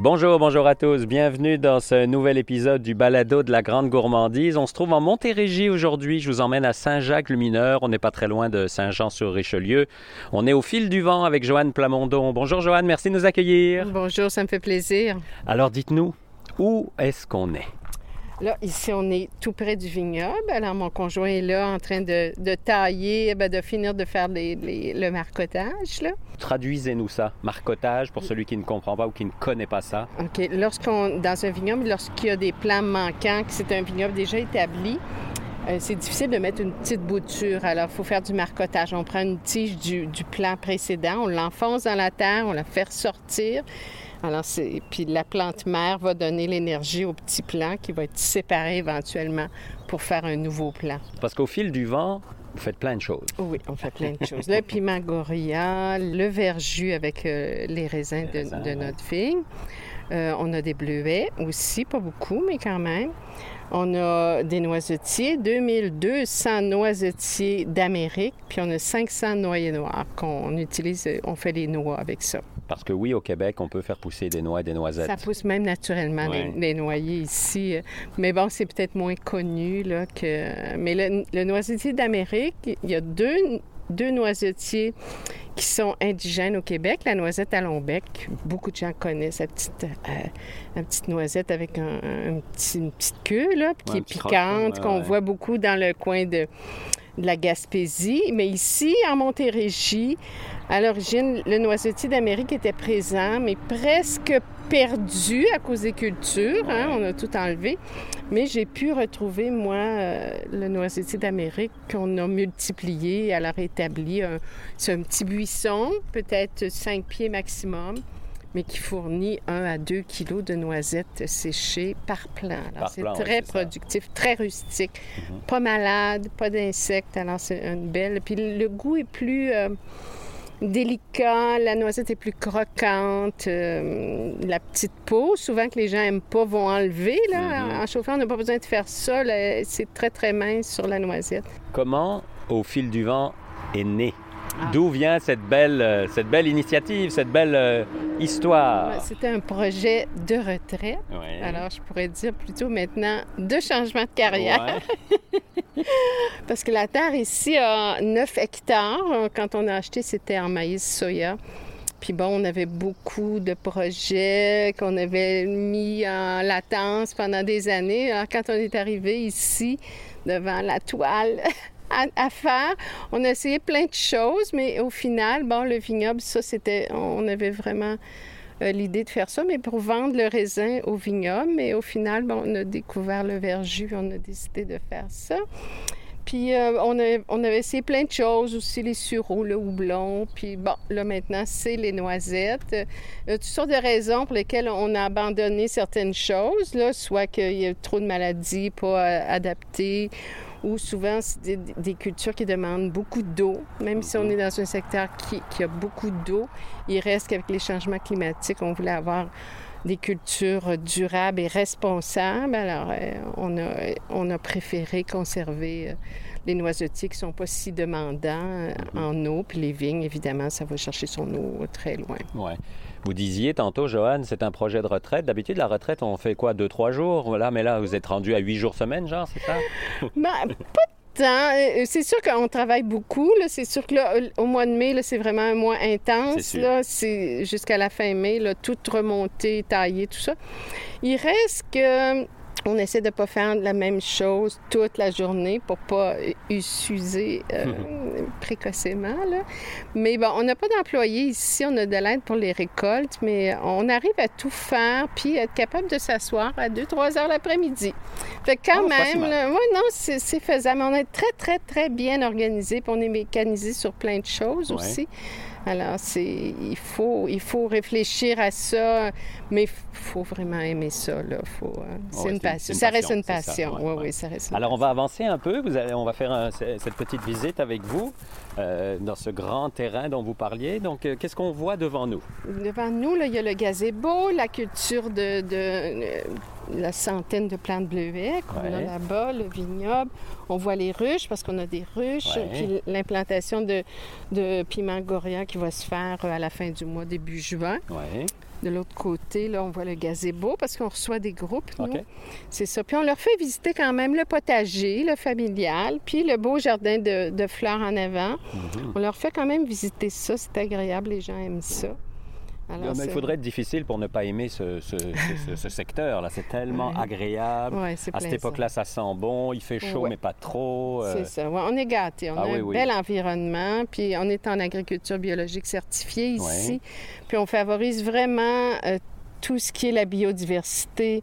Bonjour, bonjour à tous. Bienvenue dans ce nouvel épisode du Balado de la Grande Gourmandise. On se trouve en Montérégie aujourd'hui. Je vous emmène à Saint-Jacques-le-Mineur. On n'est pas très loin de Saint-Jean-sur-Richelieu. On est au fil du vent avec Joanne Plamondon. Bonjour Joanne, merci de nous accueillir. Bonjour, ça me fait plaisir. Alors dites-nous, où est-ce qu'on est? Là, ici, on est tout près du vignoble. Alors, mon conjoint est là en train de, de tailler, ben, de finir de faire les- les- le marcotage. Là. Traduisez-nous ça. Marcotage, pour celui qui ne comprend pas ou qui ne connaît pas ça. OK. Lorsqu'on, dans un vignoble, lorsqu'il y a des plants manquants, que c'est un vignoble déjà établi, euh, c'est difficile de mettre une petite bouture. Alors, il faut faire du marcotage. On prend une tige du, du plant précédent, on l'enfonce dans la terre, on la fait ressortir. Alors, c'est... Puis la plante mère va donner l'énergie au petit plant qui va être séparé éventuellement pour faire un nouveau plant. Parce qu'au fil du vent, vous faites plein de choses. Oui, on fait plein de choses. Le piment le verjus avec euh, les raisins de, de notre vigne. Euh, on a des bleuets aussi, pas beaucoup, mais quand même. On a des noisetiers, 2200 noisetiers d'Amérique, puis on a 500 noyers noirs qu'on utilise, euh, on fait les noix avec ça. Parce que oui, au Québec, on peut faire pousser des noix et des noisettes. Ça pousse même naturellement, Ouais. les, les noyers ici. euh, Mais bon, c'est peut-être moins connu, là, que... Mais le, le noisetier d'Amérique, il y a deux, deux noisetiers qui sont indigènes au Québec. La noisette à long bec, beaucoup de gens connaissent la petite, euh, la petite noisette avec un, un petit- une petite queue, là, qui Ouais, est piquante, qu'on ouais. voit beaucoup dans le coin de, de la Gaspésie. Mais ici, en Montérégie, à l'origine, le noisetier d'Amérique était présent, mais presque perdu à cause des cultures. hein, on a tout enlevé. Mais j'ai pu retrouver, moi, euh, le noisetier d'Amérique qu'on a multiplié, alors établi. un- C'est un petit buisson, peut-être 5 pieds maximum, mais qui fournit 1 à 2 kilos de noisettes séchées par plant. Alors, Par c'est oui, très ça. productif, très rustique. Mhm. Pas malade, pas d'insectes. Alors, c'est une belle. Puis le goût est plus. euh, délicat, la noisette est plus croquante, euh, la petite peau, souvent que les gens aiment pas, vont enlever. Là. Mhm. En chauffant, on n'a pas besoin de faire ça. C'est très, très mince sur la noisette. Comment, au fil du vent, est né? Ah. D'où vient cette belle, euh, cette belle initiative, cette belle euh, histoire? C'était un projet de retraite. Ouais. Alors, je pourrais dire plutôt maintenant de changement de carrière. Ouais. Parce que la terre ici a 9 hectares. Quand on a acheté, c'était en maïs soya. Puis bon, on avait beaucoup de projets qu'on avait mis en latence pendant des années. Alors, quand on est arrivé ici, devant la toile à, faire, on a essayé plein de choses, mais au final, bon, le vignoble, ça, c'était... On avait vraiment euh, l'idée de faire ça, mais pour vendre le raisin au vignoble. Mais au final, bon, on a découvert le verjus, on a décidé de faire ça. Puis euh, on, a- avait essayé plein de choses aussi, les sureaux, le houblon. Puis bon, là maintenant, c'est les noisettes. Euh, toutes sortes de raisons pour lesquelles on a abandonné certaines choses, là, soit qu'il y a trop de maladies pas adaptées, ou souvent c'est des, des cultures qui demandent beaucoup d'eau. Même si on est dans un secteur qui, qui a beaucoup d'eau, il reste qu'avec les changements climatiques, on voulait avoir des cultures durables et responsables. Alors, euh, on, a, on a préféré conserver euh, les noisetiers qui ne sont pas si demandants euh, en eau. Puis les vignes, évidemment, ça va chercher son eau très loin. Ouais. Vous disiez tantôt, Joanne, c'est un projet de retraite. D'habitude, la retraite, on fait quoi, deux, trois jours? Voilà, mais là, vous êtes rendu à huit jours semaine, genre, c'est ça? Ben, pas. Euh, C'est sûr qu'on travaille beaucoup. C'est sûr que là, au mois de mai, c'est vraiment un mois intense. C'est jusqu'à la fin mai, là, tout remonter, tailler, tout ça. Il reste que on essaie de ne pas faire la même chose toute la journée pour pas s'user euh, précocement. Là. Mais bon, on n'a pas d'employés ici, on a de l'aide pour les récoltes, mais on arrive à tout faire puis être capable de s'asseoir à 2-3 heures l'après-midi. Fait que quand Oh, même, là, ouais, non, c'est c'est faisable. On est très, très, très bien organisé, puis on est mécanisé sur plein de choses Ouais. aussi. Alors, c'est, il, faut, il faut réfléchir à ça, mais il faut vraiment aimer ça. Là. Faut, euh, c'est Ouais, une passion. ça reste une ça, passion. ouais, oui, ouais. oui, ça reste une Alors, on va avancer un peu. Vous allez- on va faire un- cette petite visite avec vous euh, dans ce grand terrain dont vous parliez. Donc, euh, qu'est-ce qu'on voit devant nous? Devant nous, là, il y a le gazebo, la culture de, de, euh, la centaine de plantes bleuets. Québec. On a là-bas le vignoble. On voit les ruches parce qu'on a des ruches. Puis l'implantation de, de piment goria qui va se faire euh, à la fin du mois, début juin. De l'autre côté, là, on voit le gazebo parce qu'on reçoit des groupes, nous. C'est ça. Puis on leur fait visiter quand même le potager, le familial, puis le beau jardin de, de fleurs en avant. Mhm. On leur fait quand même visiter ça. C'est agréable, les gens aiment ça. Alors, il faudrait être difficile pour ne pas aimer ce, ce- ce- ce- ce secteur-là. C'est tellement Ouais. agréable. Ouais, À cette époque-là, ça sent bon. Il fait chaud, Ouais. mais pas trop. euh, C'est ça. On est gâtés. On Ah a oui, un oui. bel environnement. Puis on est en agriculture biologique certifiée ici. Puis on favorise vraiment euh, tout ce qui est la biodiversité.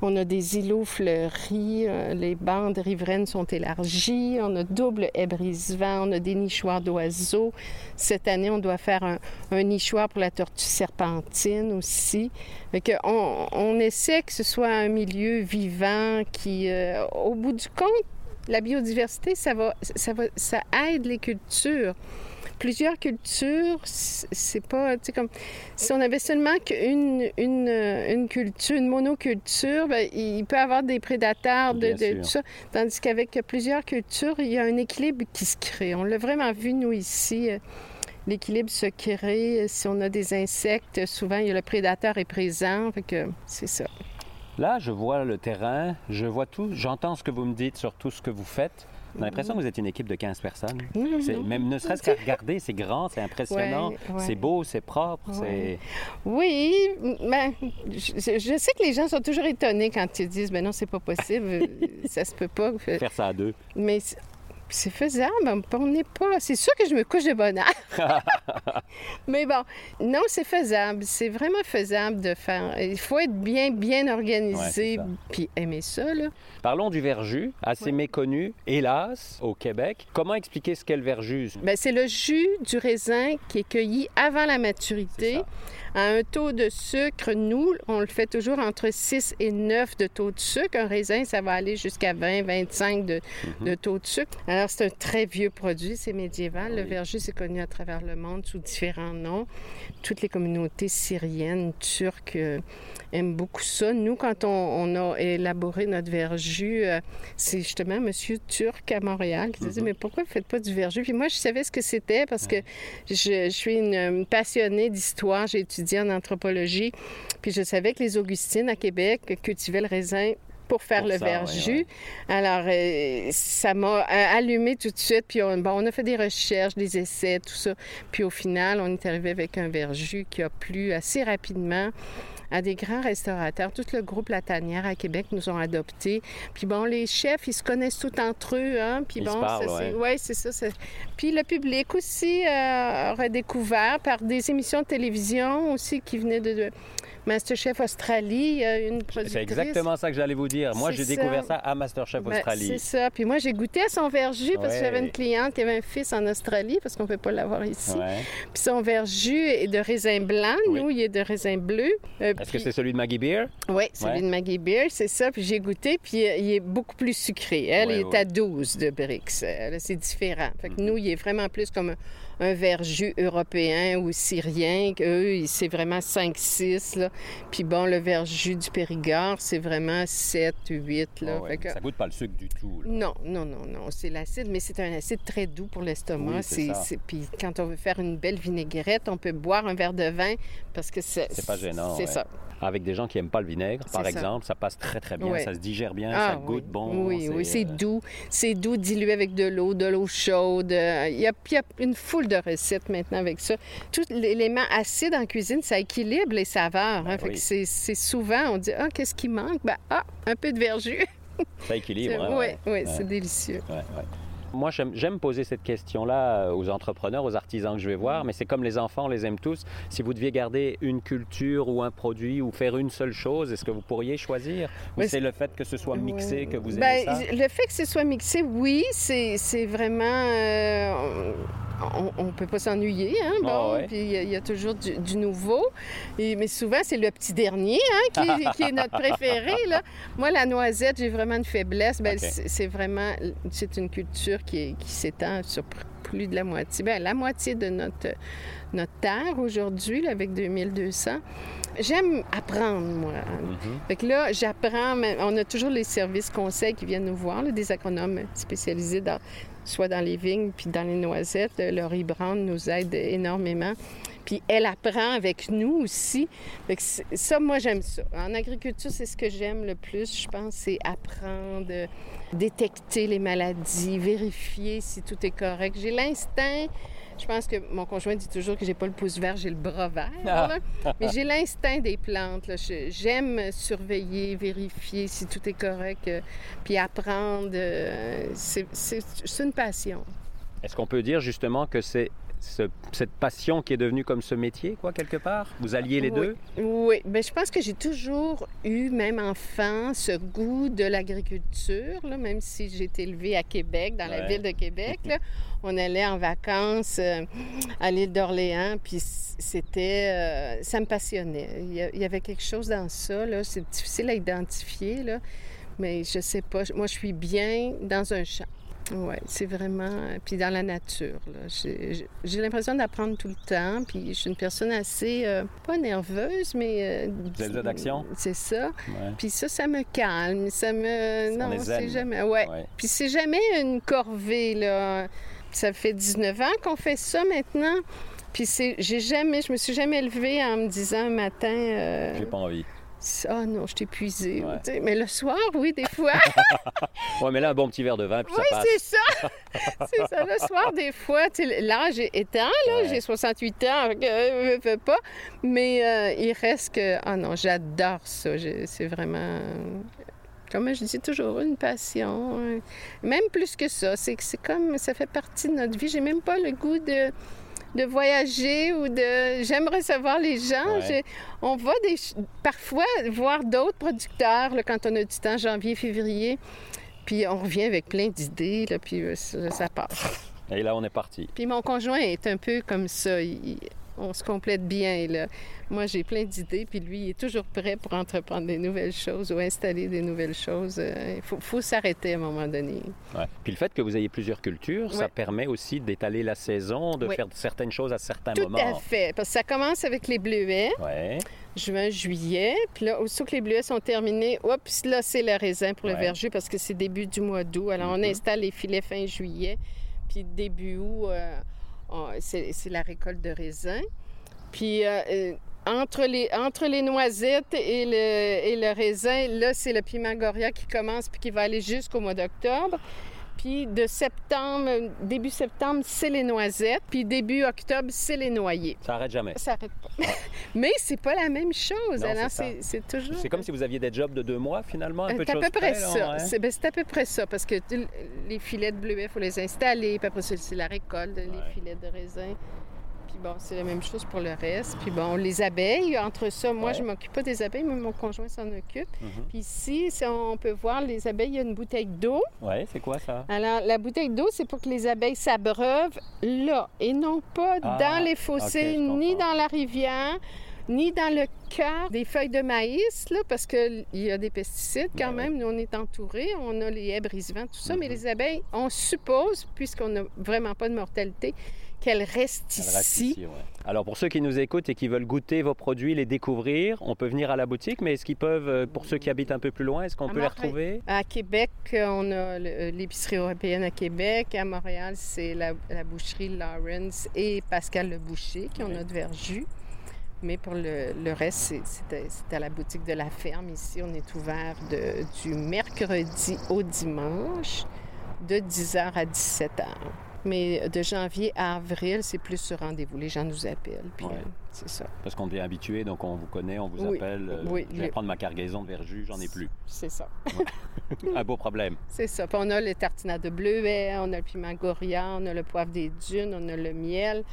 On a des îlots fleuris, euh, les bandes riveraines sont élargies, on a double haie brise-vent, on a des nichoirs d'oiseaux. Cette année, on doit faire un, nichoir pour la tortue serpentine aussi. On essaie que ce soit un milieu vivant qui, euh, au bout du compte, la biodiversité, ça va, ça va, ça aide les cultures. Plusieurs cultures, c'est pas, tu sais, comme si on avait seulement qu'une une, euh, une culture, une monoculture, ben, il peut y avoir des prédateurs de, tout ça. Tandis qu'avec plusieurs cultures, il y a un équilibre qui se crée. On l'a vraiment vu, nous, ici. euh, L'équilibre se crée. Si on a des insectes, souvent, il y a le prédateur est présent. Fait que c'est ça. Là, je vois le terrain, je vois tout, j'entends ce que vous me dites sur tout ce que vous faites. On a l'impression que vous êtes une équipe de 15 personnes. Même ne serait-ce qu'à regarder, c'est grand, c'est impressionnant, Ouais, ouais. c'est beau, c'est propre, Ouais. Oui, ben, je, je sais que les gens sont toujours étonnés quand ils disent, ben non, c'est pas possible, ça se peut pas. Faire ça à deux. Mais c'est- faisable, on n'est pas. C'est sûr que je me couche de bonne heure. Mais bon, non, c'est faisable. C'est vraiment faisable de faire. Il faut être bien, bien organisé, puis aimer ça, là. Parlons du verjus, assez Ouais. méconnu, hélas, au Québec. Comment expliquer ce qu'est le verjus? Ben, c'est le jus du raisin qui est cueilli avant la maturité. À un taux de sucre, nous, on le fait toujours entre 6 et 9 de taux de sucre. Un raisin, ça va aller jusqu'à 20, 25 de, Mhm. de taux de sucre. Alors, c'est un très vieux produit, c'est médiéval. Le verjus, c'est connu à travers le monde sous différents noms. Toutes les communautés syriennes, turques euh, aiment beaucoup ça. Nous, quand on, on a élaboré notre verjus, euh, c'est justement Monsieur Turc à Montréal qui disait Mhm. Mais pourquoi vous ne faites pas du verjus Puis moi, je savais ce que c'était parce que je, je suis une, une passionnée d'histoire. J'ai étudié en anthropologie. Puis je savais que les Augustines à Québec cultivaient le raisin pour faire Pour le ça, verjus. ouais, Alors, euh, ça m'a euh, allumé tout de suite. Puis on, bon, on a fait des recherches, des essais, tout ça. Puis au final, on est arrivé avec un verjus qui a plu assez rapidement à des grands restaurateurs. Tout le groupe La Tanière à Québec nous ont adoptés. Puis bon, les chefs, ils se connaissent tout entre eux. Hein? Puis Ils bon, c'est- ouais. ouais, ça. Puis le public aussi euh, redécouvert par des émissions de télévision aussi qui venaient de, de Masterchef Australie. Une productrice. C'est exactement ça que j'allais vous dire. Moi, j'ai découvert ça. à Masterchef Ben, Australie. c'est ça. Puis moi, j'ai goûté à son verjus parce que j'avais une cliente qui avait un fils en Australie parce qu'on ne peut pas l'avoir ici. Ouais. Puis son verjus est de raisin blanc. Oui. Nous, il est de raisin bleu. Euh, Est-ce que c'est celui de Maggie Beer? Oui, celui Ouais. de Maggie Beer, c'est ça. Puis j'ai goûté, puis euh, il est beaucoup plus sucré. Elle Ouais, est ouais. à 12 de Brix. Euh, C'est différent. Fait que Mhm. nous, il est vraiment plus comme un, un verjus européen ou syrien. Eux, c'est vraiment 5-6. là. Puis bon, le verjus du Périgord, c'est vraiment 7-8. là. Ah ouais, Fait que- Ça goûte pas le sucre du tout. là. non, non, non, non. C'est l'acide, mais c'est un acide très doux pour l'estomac. Oui, c'est. Puis quand on veut faire une belle vinaigrette, on peut boire un verre de vin parce que c'est... C'est pas gênant, C'est ouais. ça. Avec des gens qui aiment pas le vinaigre, par C'est exemple, ça passe très très bien, Ouais. ça se digère bien, Ah, ça goûte oui. bon. Oui, oui, c'est euh, doux. C'est doux, dilué avec de l'eau, de l'eau chaude. Euh, Il y, a, il y a une foule de recettes maintenant avec ça. Tout l'élément acide en cuisine, ça équilibre les saveurs. hein. Ben Fait que oui. c'est souvent, on dit, ah, qu'est-ce qui manque? Ben, ah, un peu de verjus. Ça équilibre. hein, oui, ouais. Ouais. c'est délicieux. Moi, j'aime poser cette question-là euh, aux entrepreneurs, aux artisans que je vais voir, mais c'est comme les enfants, on les aime tous. Si vous deviez garder une culture ou un produit ou faire une seule chose, est-ce que vous pourriez choisir? Ou c'est le fait que ce soit mixé que vous aimez Ben, ça? Le fait que ce soit mixé, oui, c'est c'est vraiment. euh, on ne peut pas s'ennuyer, hein, bon. Ah ouais. Puis il y, a- il y a toujours du, du nouveau. Et- mais souvent, c'est le petit dernier hein, qui, est- qui est notre préféré. Là. Moi, la noisette, j'ai vraiment une faiblesse. Ben, c'est- vraiment. C'est une culture qui, s'étend sur plus de la moitié, bien, la moitié de notre, notre terre aujourd'hui, avec 2200. J'aime apprendre, moi. Fait que là, j'apprends, mais on a toujours les services conseils qui viennent nous voir, là, des agronomes spécialisés dans, soit dans les vignes puis dans les noisettes. Laurie Brand nous aide énormément. Puis elle apprend avec nous aussi. Ça, moi, j'aime ça. En agriculture, c'est ce que j'aime le plus, je pense, c'est apprendre, détecter les maladies, vérifier si tout est correct. J'ai l'instinct. Je pense que mon conjoint dit toujours que j'ai pas le pouce vert, j'ai le bras vert. Ah. là. Mais j'ai l'instinct des plantes. J'aime surveiller, vérifier si tout est correct, euh, puis apprendre. euh, c'est une passion. Est-ce qu'on peut dire justement que c'est ce- cette passion qui est devenue comme ce métier, quoi, quelque part? Vous alliez les Oui. deux? Oui, bien, je pense que j'ai toujours eu, même enfant, ce goût de l'agriculture, même si j'ai été élevée à Québec, dans la ville de Québec. là. On allait en vacances euh, à l'île d'Orléans, puis c'était... euh, ça me passionnait. Il y, a- il y avait quelque chose dans ça, là. C'est difficile à identifier, là, mais je sais pas. Moi, je suis bien dans un champ. Oui, c'est vraiment. Puis dans la nature. là. J'ai l'impression d'apprendre tout le temps. Puis je suis une personne assez. euh, pas nerveuse, mais. euh, d'action? C'est ça. Ouais. Puis ça, ça me calme. Ça me. On non, c'est jamais. Ouais. Ouais. Puis c'est jamais une corvée, là. Ça fait 19 ans qu'on fait ça maintenant. Puis c'est. J'ai jamais. Je me suis jamais levée en me disant un matin. euh, J'ai pas envie. Ah non, je t'ai épuisée. Ouais. Mais le soir, oui, des fois. Ouais, mais là, un bon petit verre de vin, puis Oui, ça passe. c'est ça. c'est ça. Le soir, des fois, l'âge étant, là, Ouais. j'ai 68 ans, je veux pas. Mais euh, il reste que. Ah non, j'adore ça. C'est vraiment. Comme je dis toujours, une passion. Même plus que ça. C'est que c'est comme. Ça fait partie de notre vie. J'ai même pas le goût de de voyager ou de j'aime recevoir les gens Ouais. On va des parfois voir d'autres producteurs là, quand on a du temps janvier février puis on revient avec plein d'idées, là, puis euh, ça, ça passe. Et là, on est parti. Puis mon conjoint est un peu comme ça. il- on se complète bien. Là. Moi, j'ai plein d'idées, puis lui, il est toujours prêt pour entreprendre des nouvelles choses ou installer des nouvelles choses. Euh, Il faut, faut s'arrêter à un moment donné. Ouais. Puis le fait que vous ayez plusieurs cultures, ça permet aussi d'étaler la saison, de faire certaines choses à certains Tout moments. à fait. Parce que ça commence avec les bleuets, juin, juillet. Puis là, aussitôt que les bleuets sont terminés, oups, là, c'est le raisin pour le verger parce que c'est début du mois d'août. Alors, on Mhm. installe les filets fin juillet. Puis début août, euh, c'est la récolte de raisin. Puis euh, euh, entre, les, noisettes et le, et le raisin, là, c'est le piment Goria qui commence puis qui va aller jusqu'au mois d'octobre. Puis de septembre, début septembre, c'est les noisettes. Puis début octobre, c'est les noyers. Ça arrête jamais. Ça arrête pas. Mais c'est pas la même chose. Non, Alors, c'est toujours. C'est comme si vous aviez des jobs de deux mois, finalement, un Euh, peu de C'est à peu près ça. ouais. C'est ben, c'est à peu près ça, parce que les filets de bleuets, il faut les installer, puis après c'est la récolte, les filets de raisin. Puis bon, c'est la même chose pour le reste. Puis bon, les abeilles, entre ça, moi, Ouais. je m'occupe pas des abeilles, mais mon conjoint s'en occupe. Mhm. Puis ici, si on peut voir les abeilles, il y a une bouteille d'eau. Ouais, c'est quoi ça? Alors, la bouteille d'eau, c'est pour que les abeilles s'abreuvent là et non pas Ah, dans les fossés, ni dans la rivière, ni dans le cœur des feuilles de maïs, là, parce qu'il y a des pesticides quand Ben même. Nous, on est entourés, on a les haies brise-vent, tout ça, mais Mhm. les abeilles, on suppose, puisqu'on n'a vraiment pas de mortalité, qu'elles restent Elle ici. reste ici, ouais. Alors, pour ceux qui nous écoutent et qui veulent goûter vos produits, les découvrir, on peut venir à la boutique, mais est-ce qu'ils peuvent, euh, pour ceux qui habitent un peu plus loin, est-ce qu'on peut les retrouver? À Québec, on a le- l'épicerie européenne à Québec. À Montréal, c'est la, la boucherie Lawrence et Pascal Le Boucher qui ont Oui. notre verjus. Mais pour le, le reste, c'est- à- la boutique de la ferme. Ici, on est ouvert de- du mercredi au dimanche de 10h à 17h. Mais de janvier à avril, c'est plus sur rendez-vous. Les gens nous appellent. Puis Ouais. euh, c'est ça. Parce qu'on devient habitué, donc on vous connaît, on vous Oui, appelle. euh, oui, je vais le- prendre ma cargaison de verjus, j'en ai plus. C'est ça. Un beau problème. C'est ça. Puis on a le tartinade de bleuet, on a le piment goria, on a le poivre des dunes, on a le miel,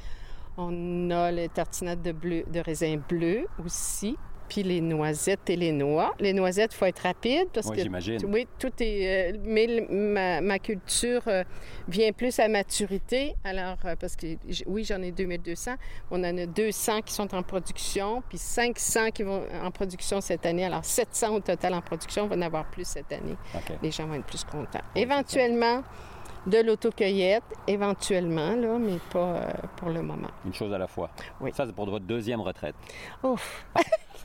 on a le tartinade de, bleu, de raisin bleu aussi, puis les noisettes et les noix. Les noisettes, il faut être rapide parce Oui, que... j'imagine. Oui, tout est... euh, mais ma, ma culture euh, vient plus à maturité. Alors, euh, parce que oui, j'en ai 2200. On en a 200 qui sont en production, puis 500 qui vont en production cette année. Alors, 700 au total en production. On va en avoir plus cette année OK. les gens vont être plus contents. Éventuellement, de l'autocueillette, éventuellement, là, mais pas euh, pour le moment. Une chose à la fois. Oui. Ça, c'est pour votre deuxième retraite. Ouf!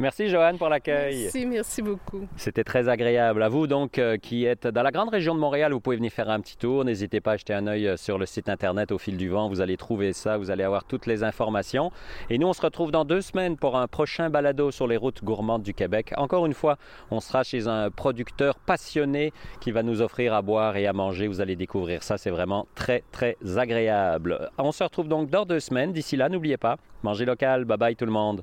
Merci Joanne pour l'accueil. Merci, merci beaucoup. C'était très agréable. À vous donc euh, qui êtes dans la grande région de Montréal, vous pouvez venir faire un petit tour. N'hésitez pas à jeter un œil euh, sur le site internet au fil du vent. Vous allez trouver ça, vous allez avoir toutes les informations. Et nous, on se retrouve dans deux semaines pour un prochain balado sur les routes gourmandes du Québec. Encore une fois, on sera chez un producteur passionné qui va nous offrir à boire et à manger. Vous allez découvrir ça. C'est vraiment très, très agréable. On se retrouve donc dans deux semaines. D'ici là, n'oubliez pas, mangez local. Bye bye tout le monde.